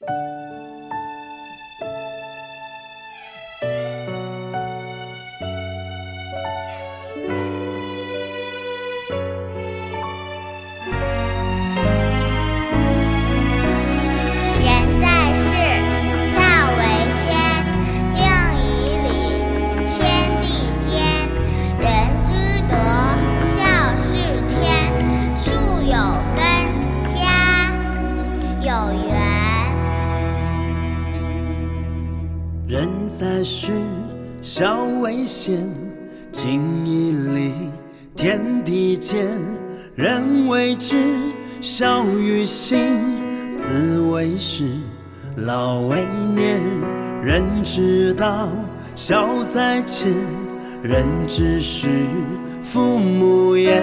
人人在世，孝为先。敬以礼，天地间。人为知，孝于心。子为师，老为年。人之道，孝在前。人之事，父母言。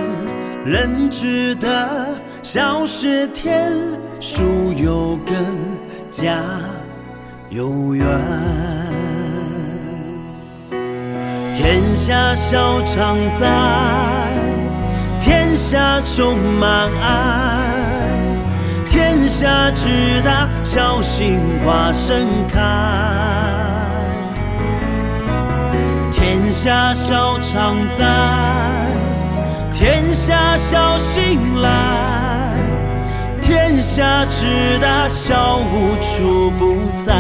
人之德，孝是天。树有根，家有缘。天下笑常在，天下充满爱。天下之大，孝心花盛开。天下笑常在，天下孝心来。天下之大，孝无处不在。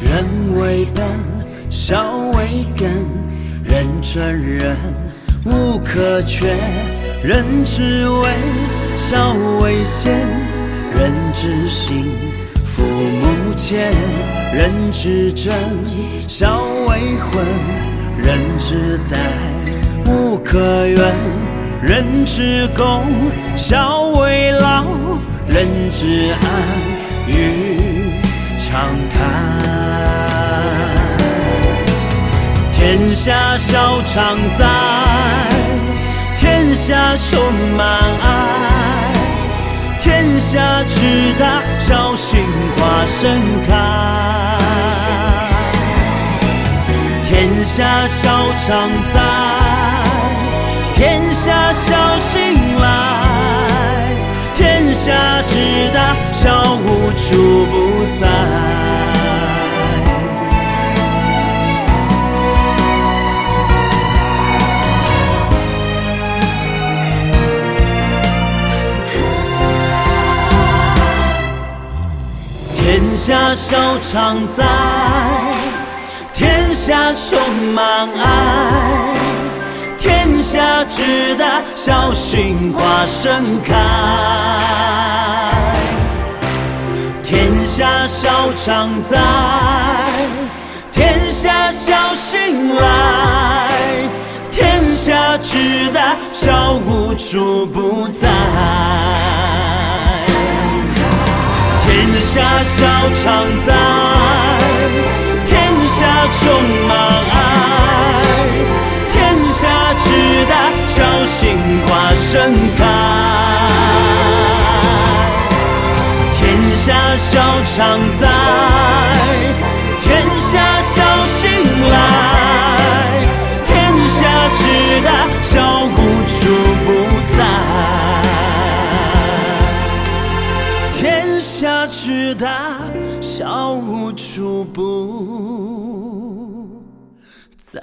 人为本，孝为根，人成人无可缺。人之为，孝为先。人之行，父母谦。人之真，孝为魂。人之代，不可怨。人之功，孝为劳。人之安，与常谈。天下孝常在，下充满爱。天下之大，孝心花盛开。天下孝常在，天下孝下孝常在，天下充满爱。天下之大，孝心花盛开。天下孝常在，天下孝心来。天下之大，孝无处不在。下笑常在，天下充满爱。天下之大，小心花盛开。天下笑常在，天下下之大，笑无处不在。